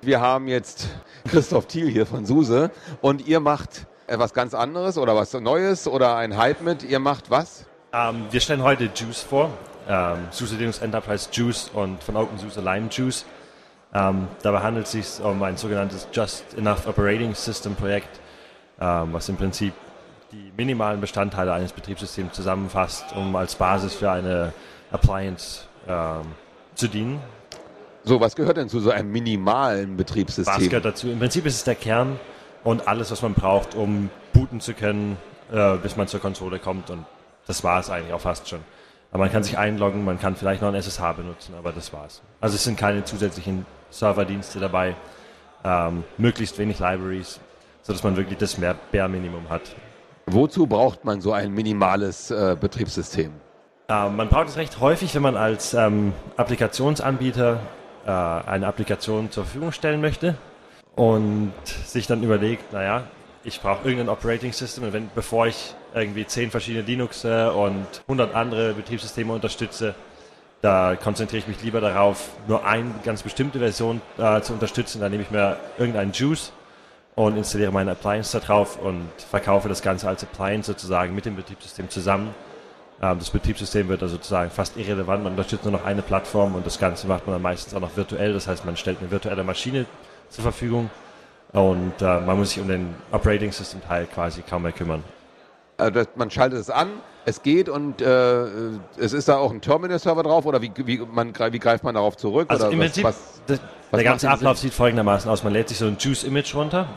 Wir haben jetzt Christoph Thiel hier von SUSE und ihr macht etwas ganz anderes oder was Neues oder ein Hype mit. Ihr macht was? Ähm, wir stellen heute Juice vor. Ähm, SUSE Linux Enterprise Juice und von OpenSUSE Lime Juice. Ähm, dabei handelt es sich um ein sogenanntes Just Enough Operating System Projekt, ähm, was im Prinzip die minimalen Bestandteile eines Betriebssystems zusammenfasst, um als Basis für eine Appliance ähm, zu dienen. So, was gehört denn zu so einem minimalen Betriebssystem? Was gehört dazu? Im Prinzip ist es der Kern und alles, was man braucht, um booten zu können, äh, bis man zur Konsole kommt. Und das war es eigentlich auch fast schon. Aber man kann sich einloggen, man kann vielleicht noch ein SSH benutzen, aber das war's. Also es sind keine zusätzlichen Serverdienste dabei, ähm, möglichst wenig Libraries, sodass man wirklich das Bare Minimum hat. Wozu braucht man so ein minimales äh, Betriebssystem? Ähm, man braucht es recht häufig, wenn man als ähm, Applikationsanbieter äh, eine Applikation zur Verfügung stellen möchte und sich dann überlegt, naja, ich brauche irgendein Operating System und wenn, bevor ich irgendwie zehn verschiedene Linux und 100 andere Betriebssysteme unterstütze, da konzentriere ich mich lieber darauf, nur eine ganz bestimmte Version äh, zu unterstützen. Dann nehme ich mir irgendeinen Juice und installiere meine Appliance da drauf und verkaufe das Ganze als Appliance sozusagen mit dem Betriebssystem zusammen. Ähm, das Betriebssystem wird also sozusagen fast irrelevant. Man unterstützt nur noch eine Plattform und das Ganze macht man dann meistens auch noch virtuell. Das heißt, man stellt eine virtuelle Maschine zur Verfügung und äh, man muss sich um den Operating System Teil quasi kaum mehr kümmern. Also man schaltet es an, es geht und äh, es ist da auch ein Terminal-Server drauf oder wie, wie, man, wie greift man darauf zurück? Also oder im was, Prinzip, was, das, der ganze Ablauf sieht folgendermaßen aus. Man lädt sich so ein Juice-Image runter,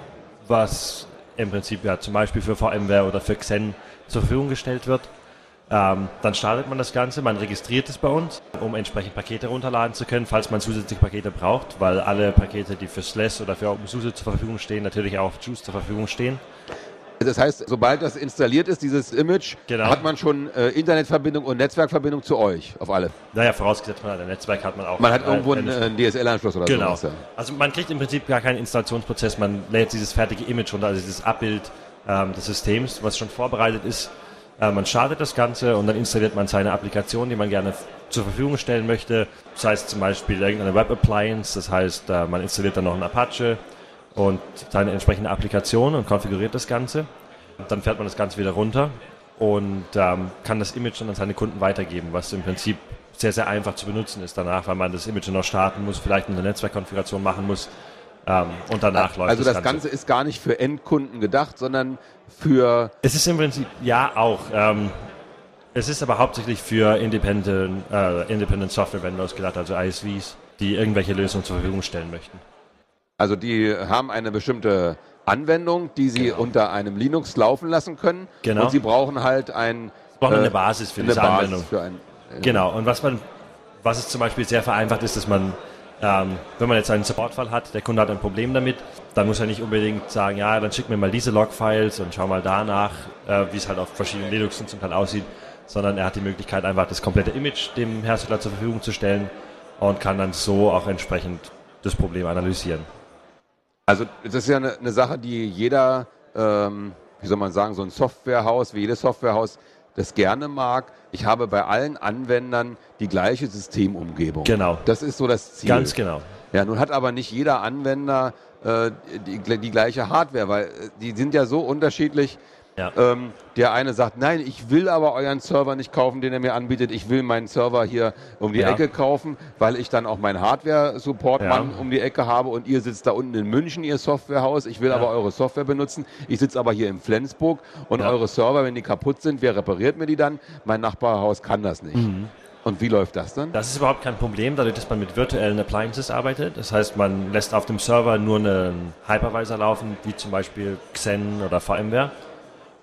was im Prinzip ja zum Beispiel für VMware oder für Xen zur Verfügung gestellt wird. Ähm, dann startet man das Ganze, man registriert es bei uns, um entsprechend Pakete runterladen zu können, falls man zusätzliche Pakete braucht, weil alle Pakete, die für SLES oder für OpenSUSE zur Verfügung stehen, natürlich auch auf Juice zur Verfügung stehen. Das heißt, sobald das installiert ist, dieses Image, Genau. hat man schon äh, Internetverbindung und Netzwerkverbindung zu euch, auf alle. Naja, vorausgesetzt man hat ein Netzwerk, hat man auch. Man hat irgendwo einen, ein- äh, einen DSL-Anschluss oder Genau. sowas. Ja. Also man kriegt im Prinzip gar keinen Installationsprozess, man lädt dieses fertige Image runter, also dieses Abbild ähm, des Systems, was schon vorbereitet ist. Äh, man startet das Ganze und dann installiert man seine Applikation, die man gerne zur Verfügung stellen möchte. Das heißt zum Beispiel irgendeine Web Appliance, das heißt äh, man installiert dann noch ein Apache und seine entsprechende Applikation und konfiguriert das Ganze. Dann fährt man das Ganze wieder runter und ähm, kann das Image dann an seine Kunden weitergeben, was im Prinzip sehr, sehr einfach zu benutzen ist danach, weil man das Image noch starten muss, vielleicht eine Netzwerkkonfiguration machen muss ähm, und danach läuft Also das Ganze ist gar nicht für Endkunden gedacht, sondern für Es ist im Prinzip, ja auch, ähm, es ist aber hauptsächlich für Independent, äh, Independent Software Vendors gedacht, also ISVs, die irgendwelche Lösungen zur Verfügung stellen möchten. Also die haben eine bestimmte Anwendung, die sie Genau. unter einem Linux laufen lassen können. Genau. Und sie brauchen halt ein, brauchen äh, eine Basis für eine diese Basis Anwendung. Für ein, äh, Genau, und was man, was es zum Beispiel sehr vereinfacht ist, dass man, ähm, wenn man jetzt einen Supportfall hat, der Kunde hat ein Problem damit, dann muss er nicht unbedingt sagen, ja, dann schick mir mal diese Logfiles und schau mal danach, äh, wie es halt auf verschiedenen Linux zum Teil aussieht, sondern er hat die Möglichkeit, einfach das komplette Image dem Hersteller zur Verfügung zu stellen und kann dann so auch entsprechend das Problem analysieren. Also das ist ja eine, eine Sache, die jeder, ähm, wie soll man sagen, so ein Softwarehaus, wie jedes Softwarehaus das gerne mag. Ich habe bei allen Anwendern die gleiche Systemumgebung. Genau. Das ist so das Ziel. Ganz genau. Ja, nun hat aber nicht jeder Anwender äh, die, die gleiche Hardware, weil äh, die sind ja so unterschiedlich. Ja. Ähm, der eine sagt, nein, ich will aber euren Server nicht kaufen, den er mir anbietet. Ich will meinen Server hier um die Ja. Ecke kaufen, weil ich dann auch meinen Hardware-Support-Mann Ja. um die Ecke habe und ihr sitzt da unten in München, ihr Softwarehaus. Ich will aber eure Software benutzen. Ich sitze aber hier in Flensburg und eure Server, wenn die kaputt sind, wer repariert mir die dann? Mein Nachbarhaus kann das nicht. Mhm. Und wie läuft das dann? Das ist überhaupt kein Problem, dadurch, dass man mit virtuellen Appliances arbeitet. Das heißt, man lässt auf dem Server nur einen Hypervisor laufen, wie zum Beispiel Xen oder VMware.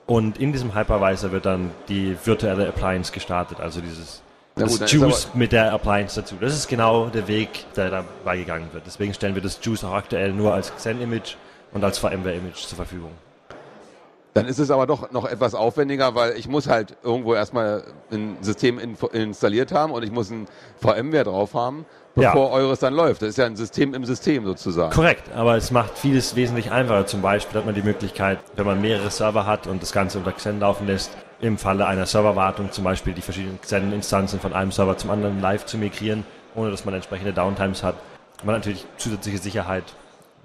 Und in diesem Hypervisor wird dann die virtuelle Appliance gestartet, also dieses das gut, Juice mit der Appliance dazu. Das ist genau der Weg, der dabei gegangen wird. Deswegen stellen wir das Juice auch aktuell nur als Xen-Image und als VMware-Image zur Verfügung. Dann ist es aber doch noch etwas aufwendiger, weil ich muss halt irgendwo erstmal ein System info- installiert haben und ich muss ein VMware drauf haben, Ja. bevor eures dann läuft. Das ist ja ein System im System sozusagen. Korrekt, aber es macht vieles wesentlich einfacher. Zum Beispiel hat man die Möglichkeit, wenn man mehrere Server hat und das Ganze unter Xen laufen lässt, im Falle einer Serverwartung zum Beispiel die verschiedenen Xen-Instanzen von einem Server zum anderen live zu migrieren, ohne dass man entsprechende Downtimes hat. Man hat natürlich zusätzliche Sicherheit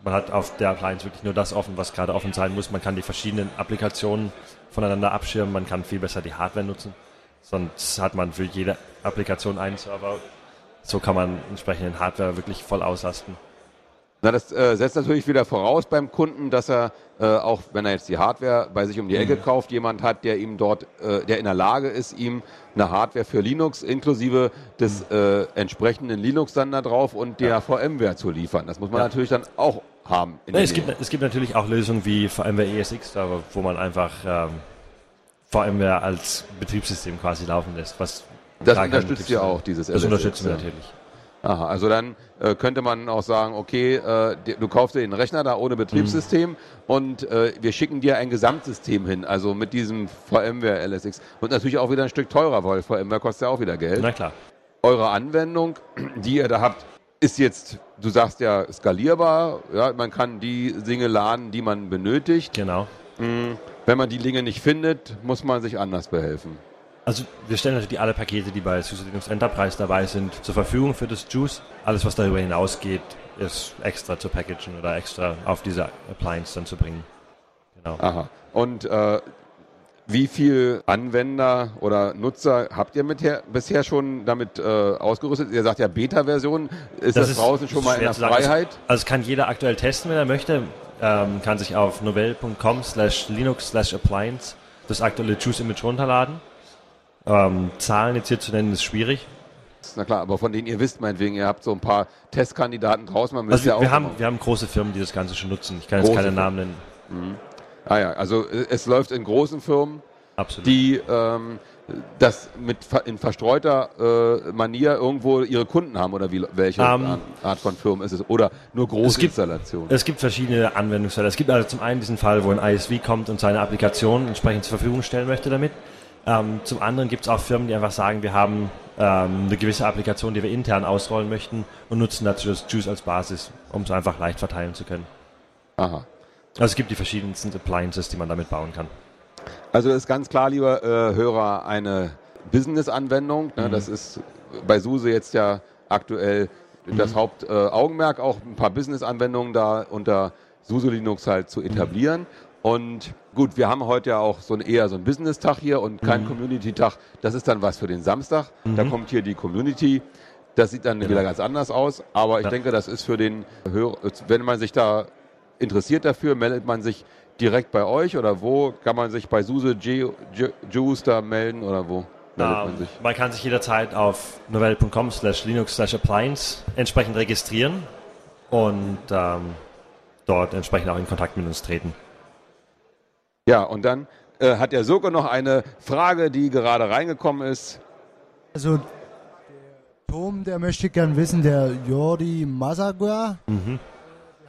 man hat auf der Appliance wirklich nur das offen, was gerade offen sein muss. Man kann die verschiedenen Applikationen voneinander abschirmen, man kann viel besser die Hardware nutzen. Sonst hat man für jede Applikation einen Server. So kann man entsprechend Hardware wirklich voll auslasten. Na, das äh, setzt natürlich wieder voraus beim Kunden, dass er äh, auch, wenn er jetzt die Hardware bei sich um die Ecke mhm. kauft, jemand hat, der ihm dort, äh, der in der Lage ist, ihm eine Hardware für Linux inklusive des mhm. äh, entsprechenden Linux dann da drauf und der ja. VMware zu liefern. Das muss man ja. natürlich dann auch haben. Nee, es, gibt, es gibt natürlich auch Lösungen wie VMware ESX, wo man einfach ähm, VMware als Betriebssystem quasi laufen lässt. Was das unterstützt ja auch dieses Das LSX, unterstützen wir natürlich. Aha, also dann äh, könnte man auch sagen, okay, äh, du kaufst dir den Rechner da ohne Betriebssystem mhm. und äh, wir schicken dir ein Gesamtsystem hin, also mit diesem VMware LSX. Und natürlich auch wieder ein Stück teurer, weil VMware kostet ja auch wieder Geld. Na klar. Eure Anwendung, die ihr da habt, ist jetzt, du sagst ja, skalierbar. Ja, man kann die Dinge laden, die man benötigt. Genau. Mhm. Wenn man die Dinge nicht findet, muss man sich anders behelfen. Also wir stellen natürlich alle Pakete, die bei SUSE Linux Enterprise dabei sind, zur Verfügung für das Juice. Alles, was darüber hinausgeht, ist extra zu packagen oder extra auf diese Appliance dann zu bringen. Genau. Aha. Und äh, wie viele Anwender oder Nutzer habt ihr mit her, bisher schon damit äh, ausgerüstet? Ihr sagt ja Beta-Version. Ist das, das ist, draußen schon mal in der Freiheit? Also es kann jeder aktuell testen, wenn er möchte. Ähm, kann sich auf novell.com slash linux slash appliance das aktuelle Juice Image runterladen ähm, Zahlen jetzt hier zu nennen ist schwierig. Na klar, aber von denen ihr wisst, meinetwegen, ihr habt so ein paar Testkandidaten draußen. Man also wir, ja wir haben, wir haben große Firmen, die das Ganze schon nutzen. Ich kann jetzt keine. Namen nennen. Mhm. Ah ja, also äh, es läuft in großen Firmen, Absolut. die ähm, das mit in verstreuter äh, Manier irgendwo ihre Kunden haben oder wie, welche um, ähm, Art von Firmen ist es? Oder nur große es gibt, Installationen? Es gibt verschiedene Anwendungsfälle. Es gibt also zum einen diesen Fall, wo ein ISV kommt und seine Applikation entsprechend zur Verfügung stellen möchte damit. Ähm, zum anderen gibt es auch Firmen, die einfach sagen, wir haben ähm, eine gewisse Applikation, die wir intern ausrollen möchten und nutzen dazu das Juice als Basis, um es einfach leicht verteilen zu können. Aha. Also es gibt die verschiedensten Appliances, die man damit bauen kann. Also das ist ganz klar, lieber äh, Hörer, eine Business-Anwendung. Ne? Mhm. Das ist bei SUSE jetzt ja aktuell mhm. das Hauptaugenmerk, äh, auch ein paar Business-Anwendungen da unter SUSE Linux halt zu etablieren. Mhm. Und gut, wir haben heute ja auch so ein, eher so einen Business-Tag hier und kein mhm. Community-Tag. Das ist dann was für den Samstag. Mhm. Da kommt hier die Community. Das sieht dann genau. wieder ganz anders aus. Aber ich ja. denke, das ist für den Hörer, wenn man sich da interessiert dafür, meldet man sich direkt bei euch oder wo? Kann man sich bei SUSE Juice da melden oder wo? Man, sich? man kann sich jederzeit auf novell.com slash linux slash appliance entsprechend registrieren und ähm, dort entsprechend auch in Kontakt mit uns treten. Ja, und dann äh, hat der Soko noch eine Frage, die gerade reingekommen ist. Also der Tom, der möchte gern wissen, der Jordi Masagua mhm.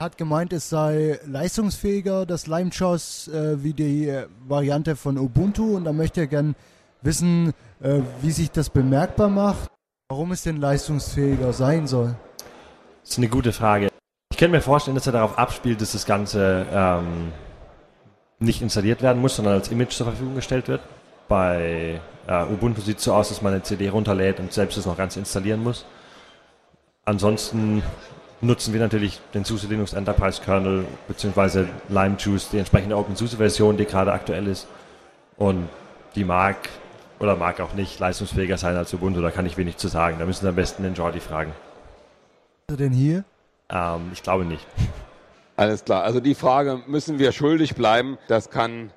Hat gemeint, es sei leistungsfähiger, das Limechoss, äh, wie die äh, Variante von Ubuntu. Und da möchte er gern wissen, äh, wie sich das bemerkbar macht, warum es denn leistungsfähiger sein soll. Das ist eine gute Frage. Ich könnte mir vorstellen, dass er darauf abspielt, dass das Ganze ähm, nicht installiert werden muss, sondern als Image zur Verfügung gestellt wird. Bei äh, Ubuntu sieht es so aus, dass man eine CD runterlädt und selbst es noch ganz installieren muss. Ansonsten nutzen wir natürlich den SUSE Linux Enterprise Kernel bzw. LimeJuice, die entsprechende OpenSUSE-Version, die gerade aktuell ist. Und die mag oder mag auch nicht leistungsfähiger sein als Ubuntu, da kann ich wenig zu sagen. Da müssen wir am besten den Jordi fragen. Ist er denn hier? Ähm, ich glaube nicht. Alles klar. Also die Frage müssen wir schuldig bleiben. Das kann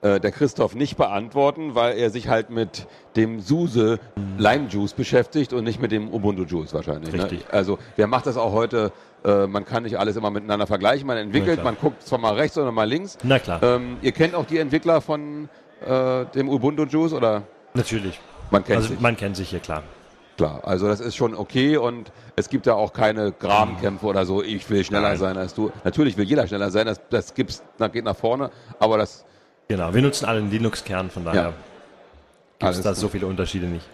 äh, der Christoph nicht beantworten, weil er sich halt mit dem SUSE Lime Juice beschäftigt und nicht mit dem Ubuntu Juice wahrscheinlich. Ne? Richtig. Ne? Also wer macht das auch heute? Äh, man kann nicht alles immer miteinander vergleichen. Man entwickelt, man guckt zwar mal rechts oder mal links. Na klar. Ähm, ihr kennt auch die Entwickler von äh, dem Ubuntu Juice oder? Natürlich. Man kennt also, sich. Man kennt sich hier klar. Klar, also das ist schon okay und es gibt da auch keine Grabenkämpfe oder so, ich will schneller Nein. sein als du. Natürlich will jeder schneller sein, das, das gibt's, das geht nach vorne, aber das. Genau, wir nutzen alle einen Linux-Kern, von daher ja. gibt es da so viele Unterschiede nicht.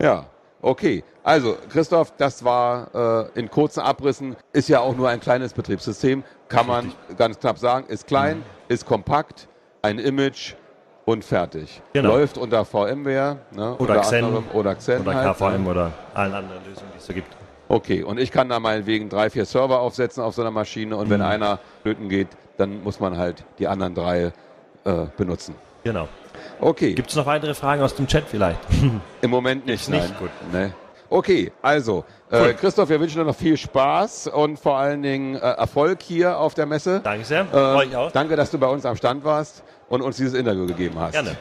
Ja, okay. Also, Christoph, das war äh, in kurzen Abrissen, ist ja auch nur ein kleines Betriebssystem, kann man ganz knapp sagen, ist klein, mhm. ist kompakt, ein Image, und fertig. Genau. Läuft unter VMware ne, oder, Xen, anderem, oder Xen oder halt, KVM ne? oder allen anderen Lösungen, die es so gibt. Okay, und ich kann da meinetwegen drei, vier Server aufsetzen auf so einer Maschine und wenn Mhm. einer flöten geht, dann muss man halt die anderen drei äh, benutzen. Genau. Okay, Gibt es noch weitere Fragen aus dem Chat vielleicht? im Moment nicht. nicht? nein. Gut. Ne? Okay, also äh, Christoph, wir wünschen dir noch viel Spaß und vor allen Dingen äh, Erfolg hier auf der Messe. Danke sehr. Äh, Euch auch. Danke, dass du bei uns am Stand warst und uns dieses Interview gegeben hast. Gerne.